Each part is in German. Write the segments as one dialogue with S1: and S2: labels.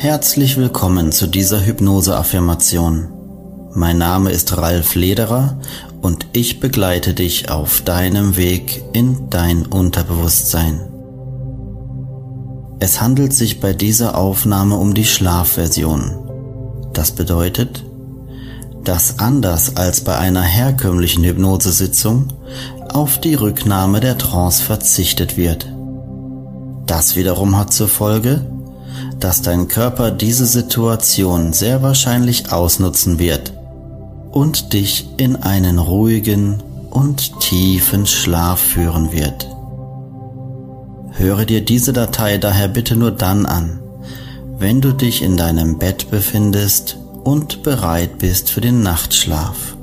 S1: Herzlich willkommen zu dieser Hypnose-Affirmation. Mein Name ist Ralf Lederer und ich begleite dich auf deinem Weg in dein Unterbewusstsein. Es handelt sich bei dieser Aufnahme um die Schlafversion. Das bedeutet, dass anders als bei einer herkömmlichen Hypnosesitzung auf die Rücknahme der Trance verzichtet wird. Das wiederum hat zur Folge, dass dein Körper diese Situation sehr wahrscheinlich ausnutzen wird und dich in einen ruhigen und tiefen Schlaf führen wird. Höre dir diese Datei daher bitte nur dann an, wenn du dich in deinem Bett befindest und bereit bist für den Nachtschlaf.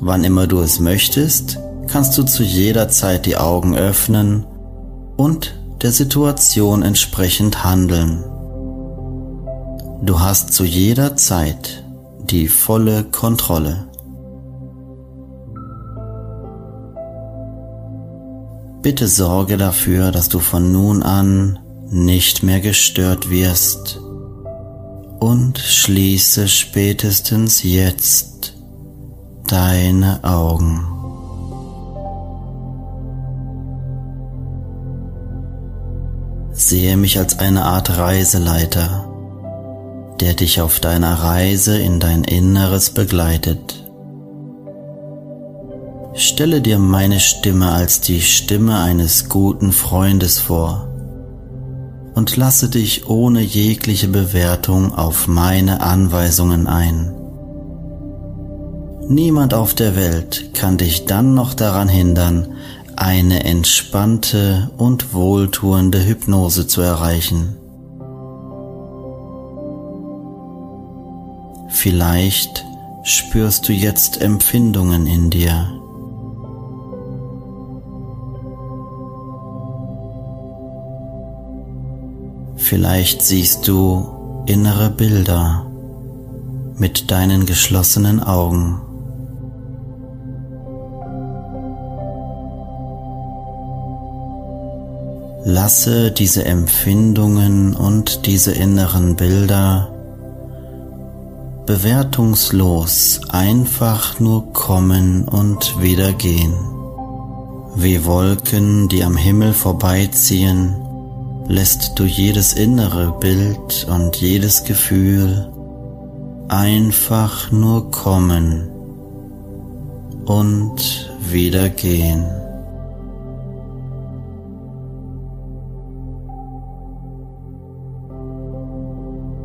S1: Wann immer du es möchtest, kannst du zu jeder Zeit die Augen öffnen und der Situation entsprechend handeln. Du hast zu jeder Zeit die volle Kontrolle. Bitte sorge dafür, dass du von nun an nicht mehr gestört wirst und schließe spätestens jetzt deine Augen. Sehe mich als eine Art Reiseleiter, der dich auf deiner Reise in dein Inneres begleitet. Stelle dir meine Stimme als die Stimme eines guten Freundes vor und lasse dich ohne jegliche Bewertung auf meine Anweisungen ein. Niemand auf der Welt kann dich dann noch daran hindern, eine entspannte und wohltuende Hypnose zu erreichen. Vielleicht spürst du jetzt Empfindungen in dir. Vielleicht siehst du innere Bilder mit deinen geschlossenen Augen. Lasse diese Empfindungen und diese inneren Bilder bewertungslos einfach nur kommen und wieder gehen. Wie Wolken, die am Himmel vorbeiziehen, lässt du jedes innere Bild und jedes Gefühl einfach nur kommen und wieder gehen.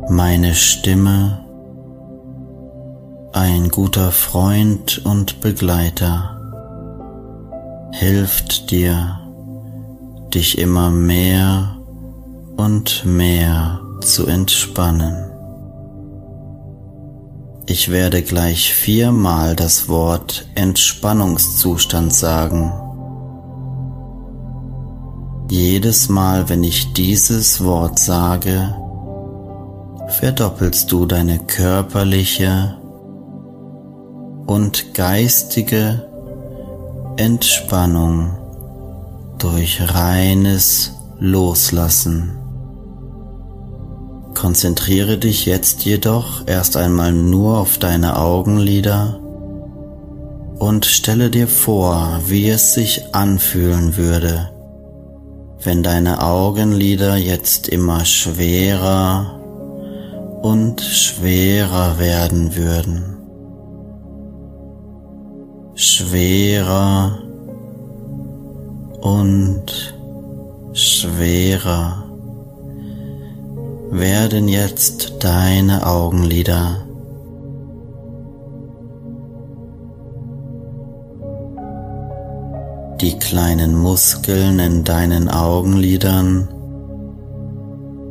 S1: Meine Stimme, ein guter Freund und Begleiter, hilft dir, dich immer mehr und mehr zu entspannen. Ich werde gleich viermal das Wort Entspannungszustand sagen. Jedes Mal, wenn ich dieses Wort sage, verdoppelst du deine körperliche und geistige Entspannung durch reines Loslassen. Konzentriere dich jetzt jedoch erst einmal nur auf deine Augenlider und stelle dir vor, wie es sich anfühlen würde, wenn deine Augenlider jetzt immer schwerer und schwerer werden würden. Schwerer und schwerer werden jetzt deine Augenlider. Die kleinen Muskeln in deinen Augenlidern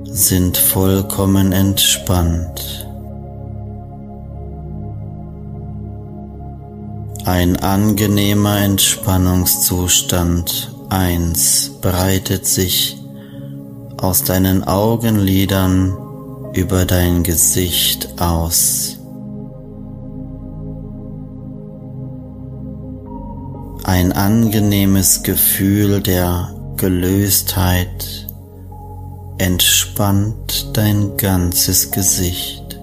S1: sind vollkommen entspannt. Ein angenehmer Entspannungszustand 1 breitet sich aus deinen Augenlidern über dein Gesicht aus. Ein angenehmes Gefühl der Gelöstheit entspannt dein ganzes Gesicht.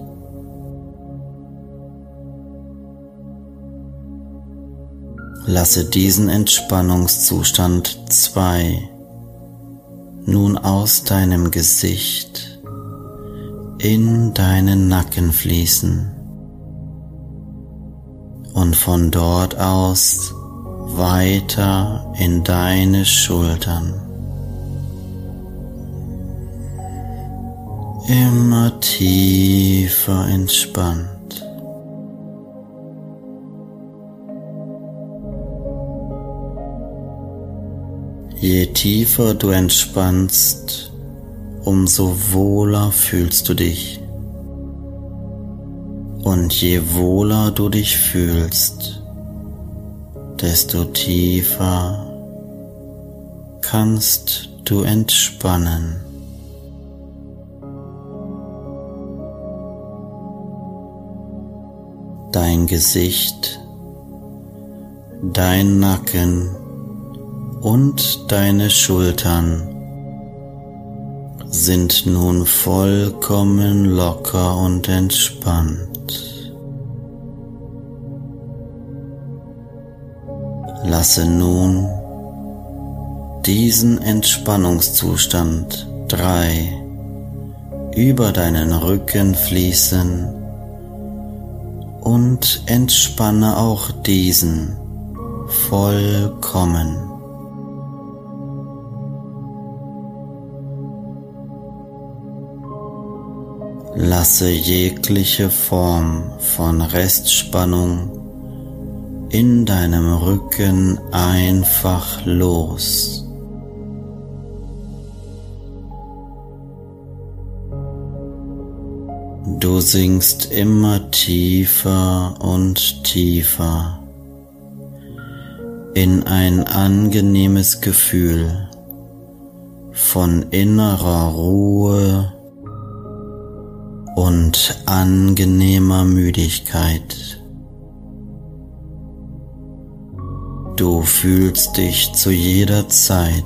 S1: Lasse diesen Entspannungszustand 2 nun aus deinem Gesicht in deinen Nacken fließen und von dort aus weiter in deine Schultern. Immer tiefer entspannt. Je tiefer du entspannst, umso wohler fühlst du dich. Und je wohler du dich fühlst, desto tiefer kannst du entspannen. Dein Gesicht, dein Nacken, und deine Schultern sind nun vollkommen locker und entspannt. Lasse nun diesen Entspannungszustand 3 über deinen Rücken fließen und entspanne auch diesen vollkommen. Lasse jegliche Form von Restspannung in deinem Rücken einfach los. Du sinkst immer tiefer und tiefer in ein angenehmes Gefühl von innerer Ruhe und angenehmer Müdigkeit. Du fühlst dich zu jeder Zeit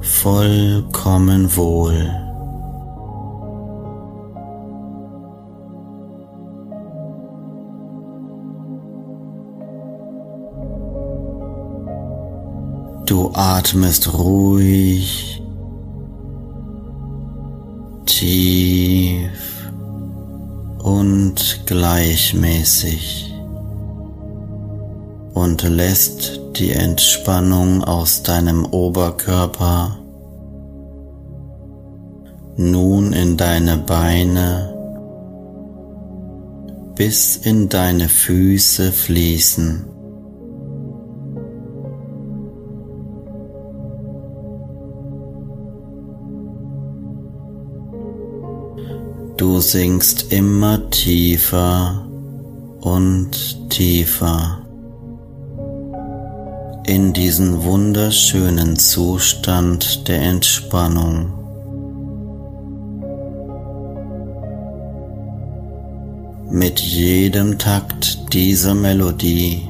S1: vollkommen wohl. Du atmest ruhig, tief und gleichmäßig und lässt die Entspannung aus deinem Oberkörper nun in deine Beine bis in deine Füße fließen. Du sinkst immer tiefer und tiefer in diesen wunderschönen Zustand der Entspannung. Mit jedem Takt dieser Melodie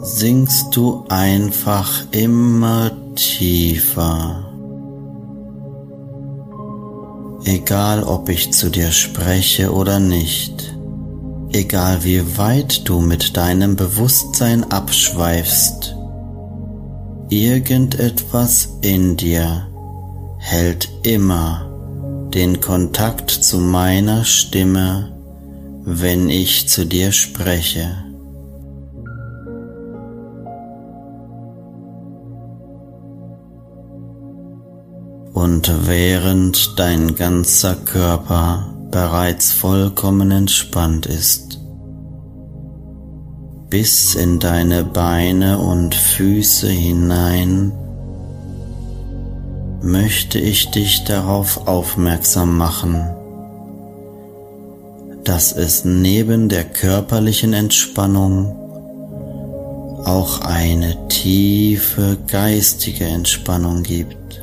S1: sinkst du einfach immer tiefer. Egal ob ich zu dir spreche oder nicht, egal wie weit du mit deinem Bewusstsein abschweifst, irgendetwas in dir hält immer den Kontakt zu meiner Stimme, wenn ich zu dir spreche. Und während dein ganzer Körper bereits vollkommen entspannt ist, bis in deine Beine und Füße hinein möchte ich dich darauf aufmerksam machen, dass es neben der körperlichen Entspannung auch eine tiefe geistige Entspannung gibt.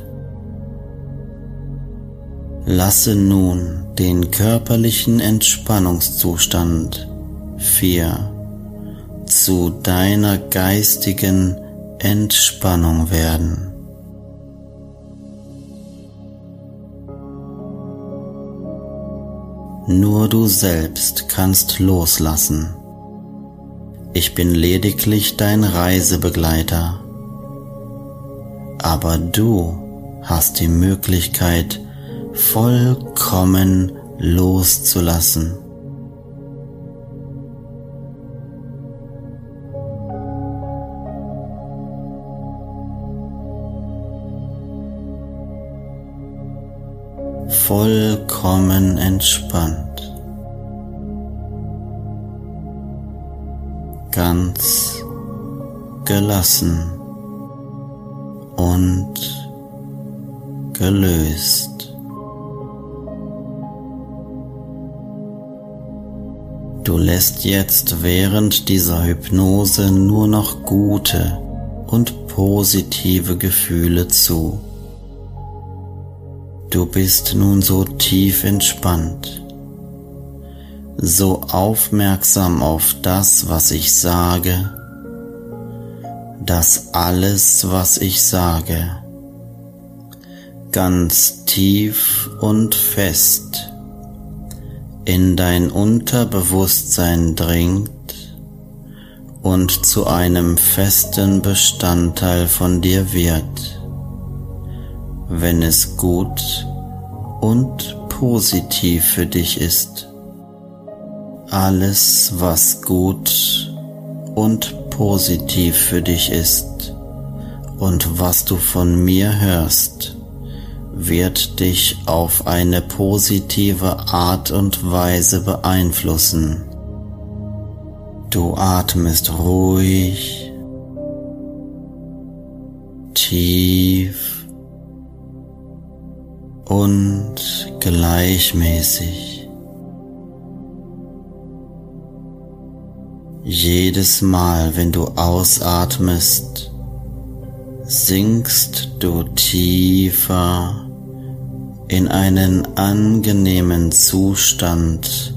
S1: Lasse nun den körperlichen Entspannungszustand 4 zu deiner geistigen Entspannung werden. Nur du selbst kannst loslassen. Ich bin lediglich dein Reisebegleiter. Aber du hast die Möglichkeit, vollkommen loszulassen. vollkommen entspannt, ganz gelassen und gelöst. Du lässt jetzt während dieser Hypnose nur noch gute und positive Gefühle zu. Du bist nun so tief entspannt, so aufmerksam auf das, was ich sage, dass alles, was ich sage, ganz tief und fest in dein Unterbewusstsein dringt und zu einem festen Bestandteil von dir wird wenn es gut und positiv für dich ist. Alles, was gut und positiv für dich ist und was du von mir hörst, wird dich auf eine positive Art und Weise beeinflussen. Du atmest ruhig, tief und gleichmäßig. Jedes Mal, wenn du ausatmest, sinkst du tiefer in einen angenehmen Zustand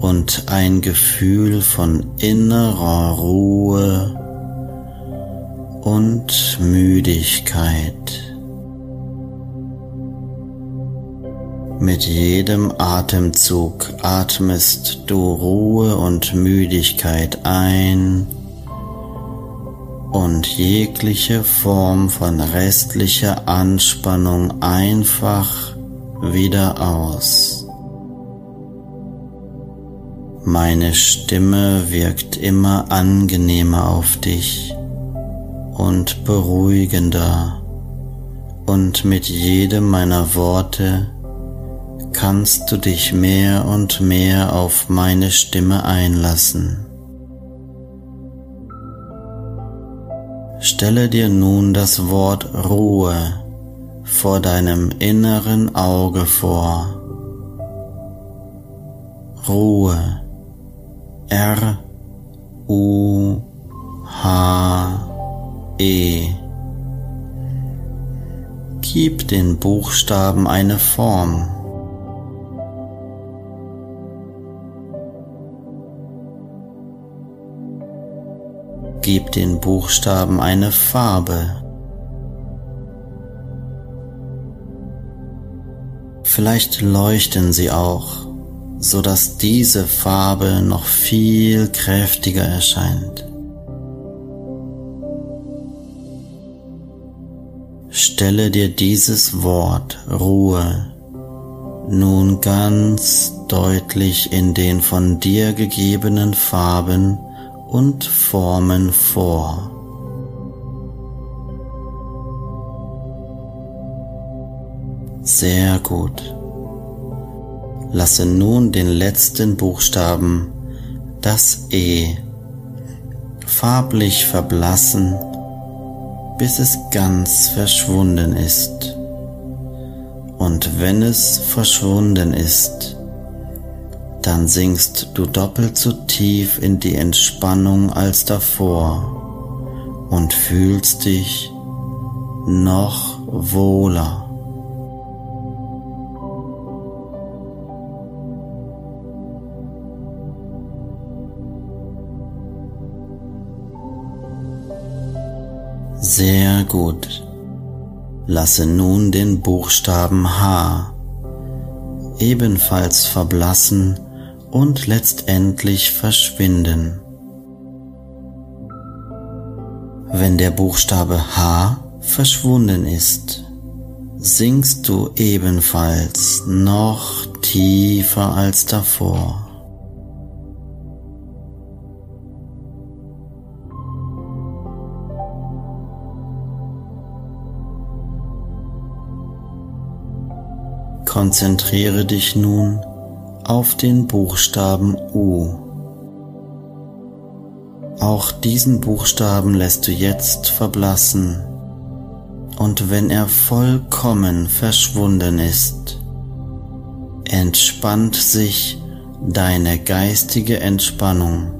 S1: und ein Gefühl von innerer Ruhe und Müdigkeit. Mit jedem Atemzug atmest du Ruhe und Müdigkeit ein und jegliche Form von restlicher Anspannung einfach wieder aus. Meine Stimme wirkt immer angenehmer auf dich und beruhigender und mit jedem meiner Worte kannst du dich mehr und mehr auf meine Stimme einlassen. Stelle dir nun das Wort Ruhe vor deinem inneren Auge vor. Ruhe. R U H E. Gib den Buchstaben eine Form. Gib den Buchstaben eine Farbe. Vielleicht leuchten sie auch, so dass diese Farbe noch viel kräftiger erscheint. Stelle dir dieses Wort Ruhe nun ganz deutlich in den von dir gegebenen Farben und Formen vor. Sehr gut. Lasse nun den letzten Buchstaben, das E, farblich verblassen, bis es ganz verschwunden ist. Und wenn es verschwunden ist, dann sinkst du doppelt so tief in die Entspannung als davor und fühlst dich noch wohler. Sehr gut. Lasse nun den Buchstaben H ebenfalls verblassen und letztendlich verschwinden. Wenn der Buchstabe H verschwunden ist, sinkst du ebenfalls noch tiefer als davor. Konzentriere dich nun auf den Buchstaben U. Auch diesen Buchstaben lässt du jetzt verblassen und wenn er vollkommen verschwunden ist, entspannt sich deine geistige Entspannung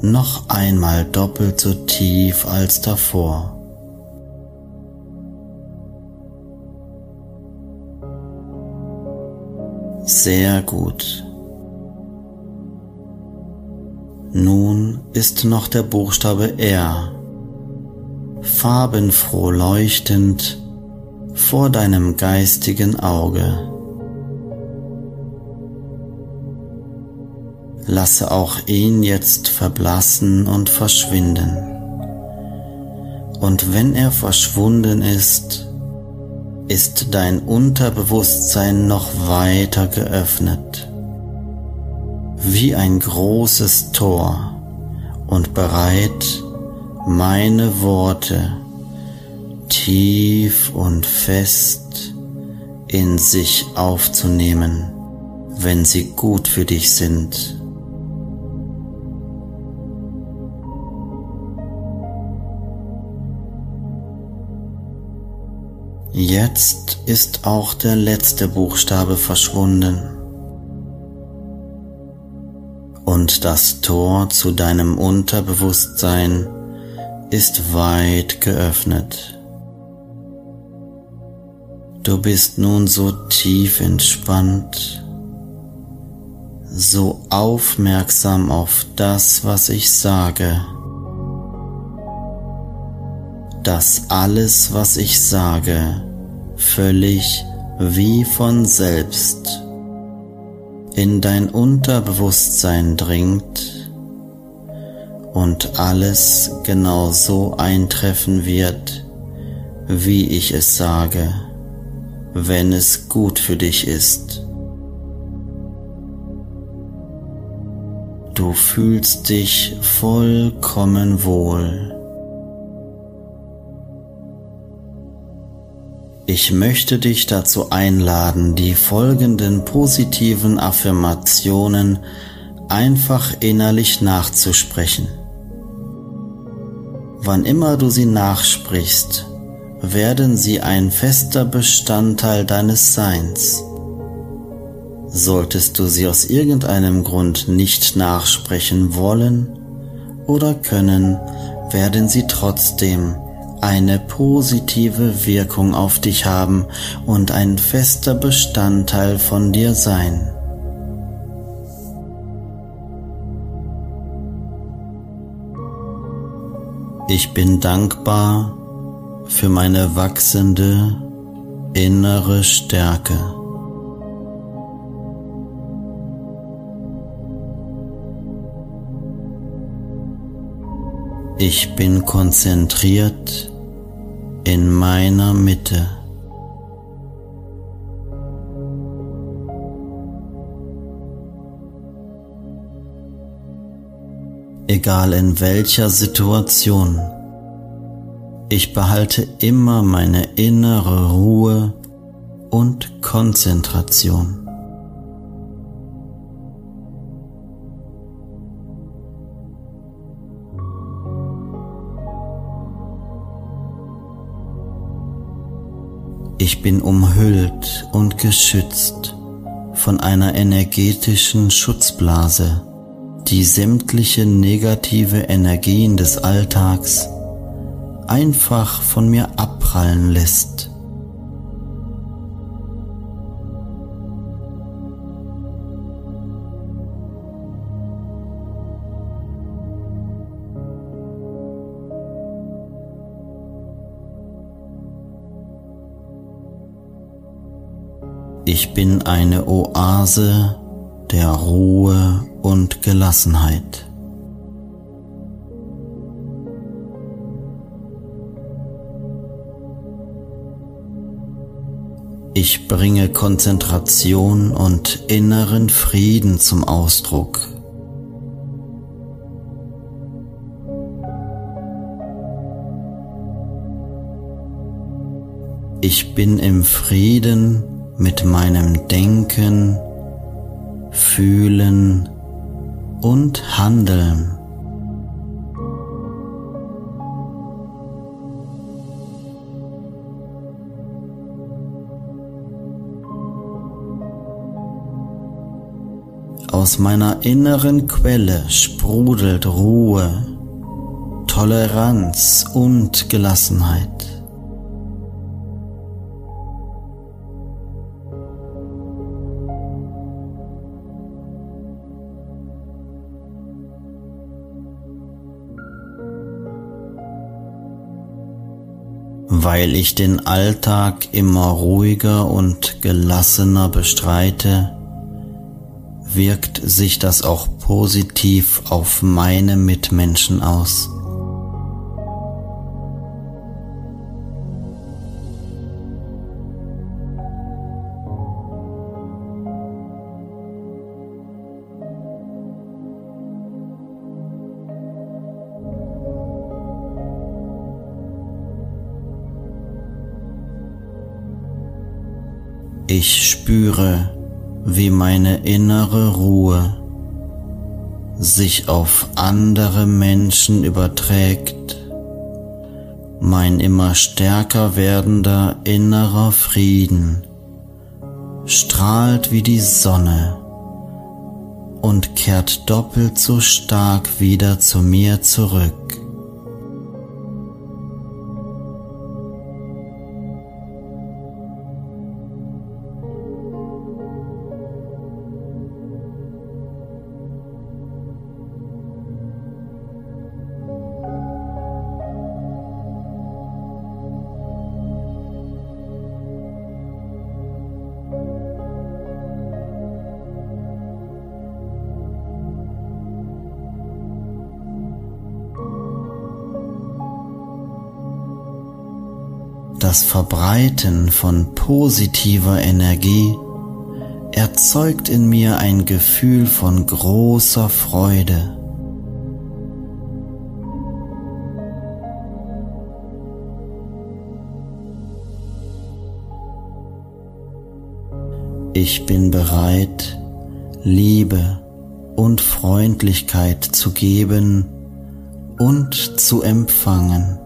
S1: noch einmal doppelt so tief als davor. Sehr gut. Nun ist noch der Buchstabe R farbenfroh leuchtend vor deinem geistigen Auge. Lasse auch ihn jetzt verblassen und verschwinden. Und wenn er verschwunden ist, ist dein Unterbewusstsein noch weiter geöffnet, wie ein großes Tor und bereit, meine Worte tief und fest in sich aufzunehmen, wenn sie gut für dich sind. Jetzt ist auch der letzte Buchstabe verschwunden und das Tor zu deinem Unterbewusstsein ist weit geöffnet. Du bist nun so tief entspannt, so aufmerksam auf das, was ich sage dass alles, was ich sage, völlig wie von selbst in dein Unterbewusstsein dringt und alles genau so eintreffen wird, wie ich es sage, wenn es gut für dich ist. Du fühlst dich vollkommen wohl. Ich möchte dich dazu einladen, die folgenden positiven Affirmationen einfach innerlich nachzusprechen. Wann immer du sie nachsprichst, werden sie ein fester Bestandteil deines Seins. Solltest du sie aus irgendeinem Grund nicht nachsprechen wollen oder können, werden sie trotzdem eine positive Wirkung auf dich haben und ein fester Bestandteil von dir sein. Ich bin dankbar für meine wachsende innere Stärke. Ich bin konzentriert in meiner Mitte. Egal in welcher Situation, ich behalte immer meine innere Ruhe und Konzentration. Ich bin umhüllt und geschützt von einer energetischen Schutzblase, die sämtliche negative Energien des Alltags einfach von mir abprallen lässt. Ich bin eine Oase der Ruhe und Gelassenheit. Ich bringe Konzentration und inneren Frieden zum Ausdruck. Ich bin im Frieden mit meinem Denken, Fühlen und Handeln. Aus meiner inneren Quelle sprudelt Ruhe, Toleranz und Gelassenheit. Weil ich den Alltag immer ruhiger und gelassener bestreite, wirkt sich das auch positiv auf meine Mitmenschen aus. Ich spüre, wie meine innere Ruhe sich auf andere Menschen überträgt, mein immer stärker werdender innerer Frieden strahlt wie die Sonne und kehrt doppelt so stark wieder zu mir zurück. Das Verbreiten von positiver Energie erzeugt in mir ein Gefühl von großer Freude. Ich bin bereit, Liebe und Freundlichkeit zu geben und zu empfangen.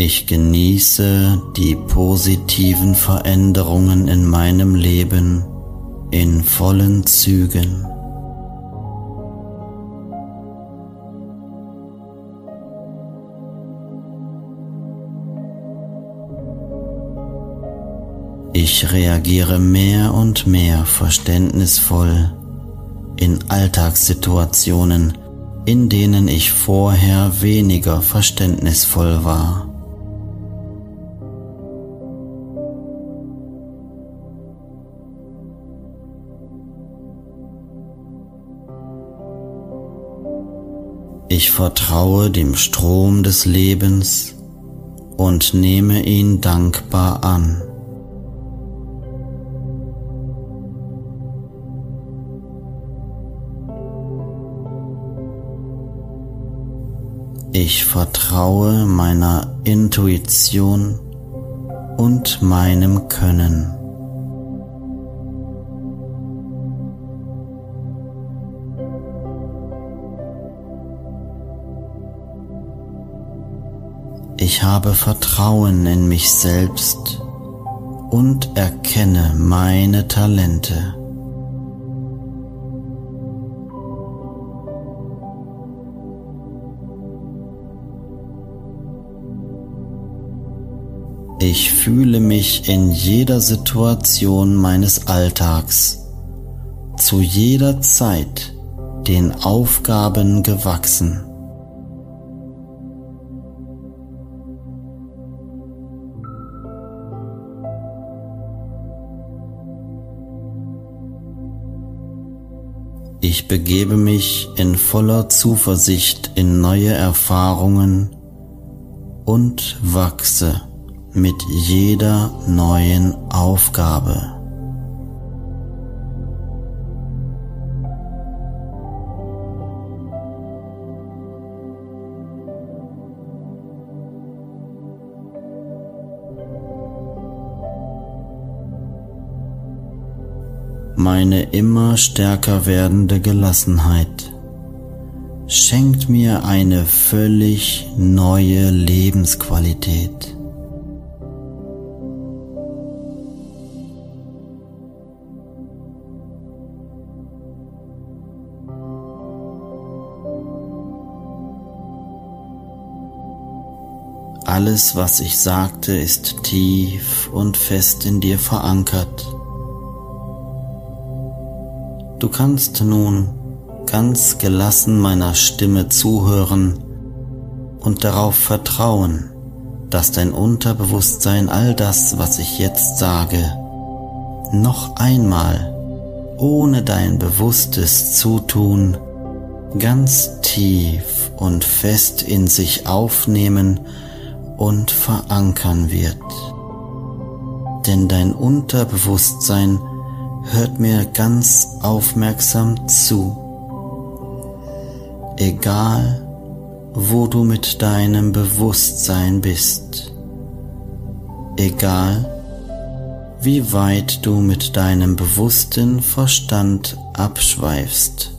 S1: Ich genieße die positiven Veränderungen in meinem Leben in vollen Zügen. Ich reagiere mehr und mehr verständnisvoll in Alltagssituationen, in denen ich vorher weniger verständnisvoll war. Ich vertraue dem Strom des Lebens und nehme ihn dankbar an. Ich vertraue meiner Intuition und meinem Können. Ich habe Vertrauen in mich selbst und erkenne meine Talente. Ich fühle mich in jeder Situation meines Alltags zu jeder Zeit den Aufgaben gewachsen. Ich begebe mich in voller Zuversicht in neue Erfahrungen und wachse mit jeder neuen Aufgabe. Meine immer stärker werdende Gelassenheit schenkt mir eine völlig neue Lebensqualität. Alles, was ich sagte, ist tief und fest in dir verankert. Du kannst nun ganz gelassen meiner Stimme zuhören und darauf vertrauen, dass dein Unterbewusstsein all das, was ich jetzt sage, noch einmal, ohne dein bewusstes Zutun, ganz tief und fest in sich aufnehmen und verankern wird. Denn dein Unterbewusstsein hört mir ganz aufmerksam zu. Egal, wo du mit deinem Bewusstsein bist. Egal, wie weit du mit deinem bewussten Verstand abschweifst.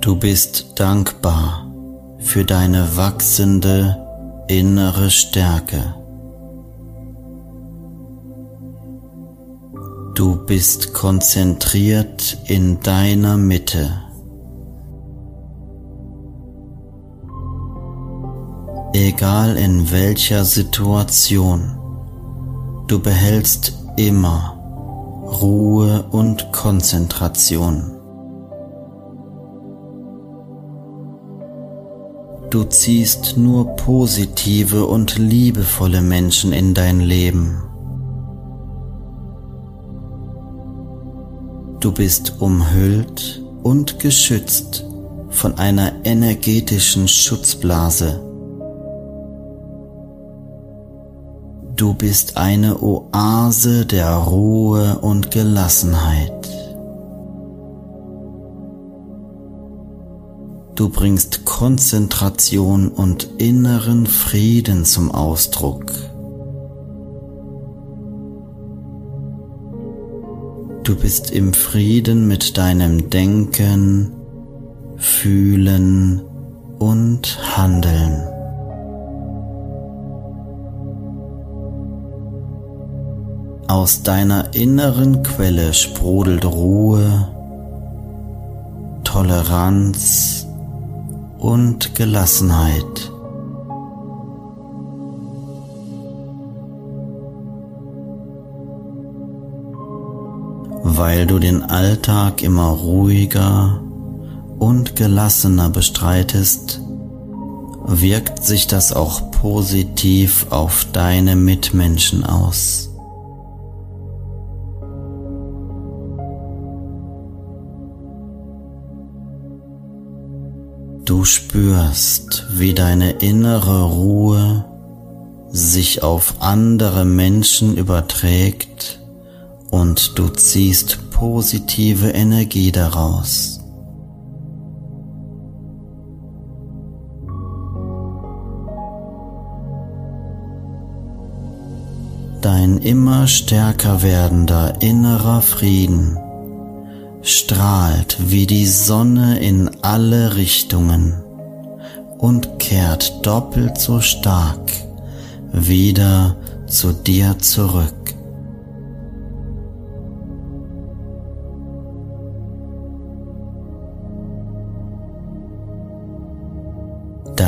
S1: Du bist dankbar für deine wachsende innere Stärke. Du bist konzentriert in deiner Mitte. Egal in welcher Situation, du behältst immer Ruhe und Konzentration. Du ziehst nur positive und liebevolle Menschen in dein Leben. Du bist umhüllt und geschützt von einer energetischen Schutzblase. Du bist eine Oase der Ruhe und Gelassenheit. Du bringst Konzentration und inneren Frieden zum Ausdruck. Du bist im Frieden mit deinem Denken, Fühlen und Handeln. Aus deiner inneren Quelle sprudelt Ruhe, Toleranz und Gelassenheit. Weil du den Alltag immer ruhiger und gelassener bestreitest, wirkt sich das auch positiv auf deine Mitmenschen aus. Du spürst, wie deine innere Ruhe sich auf andere Menschen überträgt und du ziehst positive Energie daraus. Dein immer stärker werdender innerer Frieden strahlt wie die Sonne in alle Richtungen und kehrt doppelt so stark wieder zu dir zurück.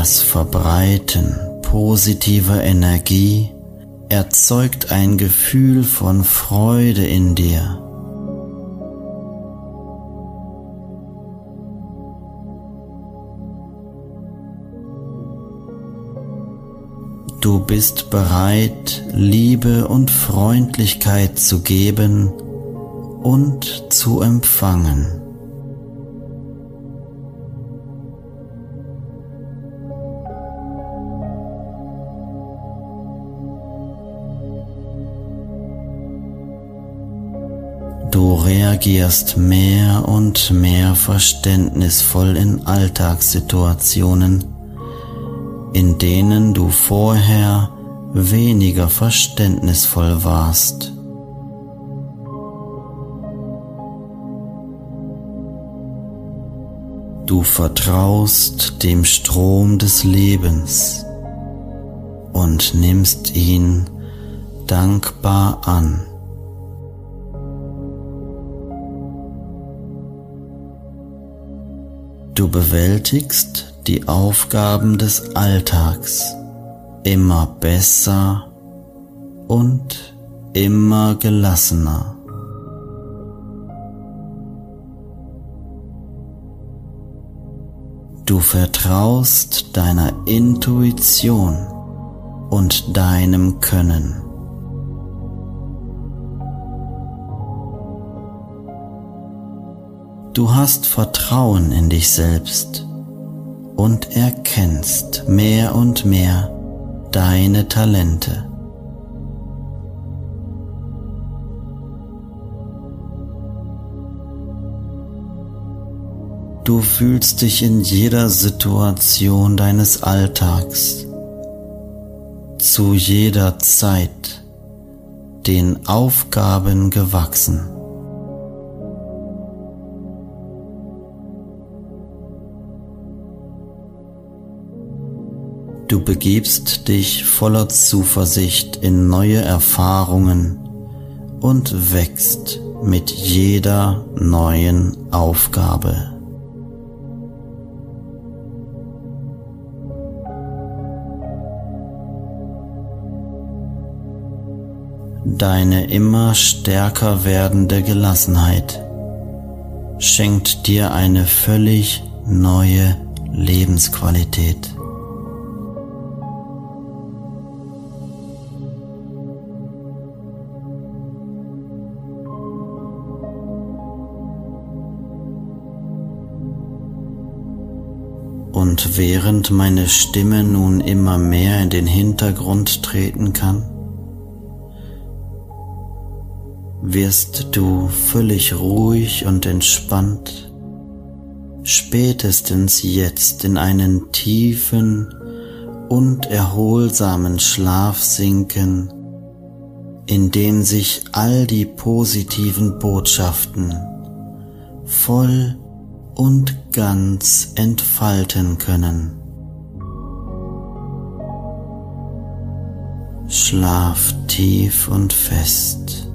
S1: Das Verbreiten positiver Energie erzeugt ein Gefühl von Freude in dir Du bist bereit, Liebe und Freundlichkeit zu geben und zu empfangen. Du reagierst mehr und mehr verständnisvoll in Alltagssituationen in denen du vorher weniger verständnisvoll warst. Du vertraust dem Strom des Lebens und nimmst ihn dankbar an. Du bewältigst die Aufgaben des Alltags immer besser und immer gelassener. Du vertraust deiner Intuition und deinem Können. Du hast Vertrauen in dich selbst und erkennst mehr und mehr deine Talente. Du fühlst dich in jeder Situation deines Alltags zu jeder Zeit den Aufgaben gewachsen. Du begibst dich voller Zuversicht in neue Erfahrungen und wächst mit jeder neuen Aufgabe. Deine immer stärker werdende Gelassenheit schenkt dir eine völlig neue Lebensqualität. Während meine Stimme nun immer mehr in den Hintergrund treten kann, wirst du völlig ruhig und entspannt spätestens jetzt in einen tiefen und erholsamen Schlaf sinken, in dem sich all die positiven Botschaften voll und ganz entfalten können. Schlaf tief und fest.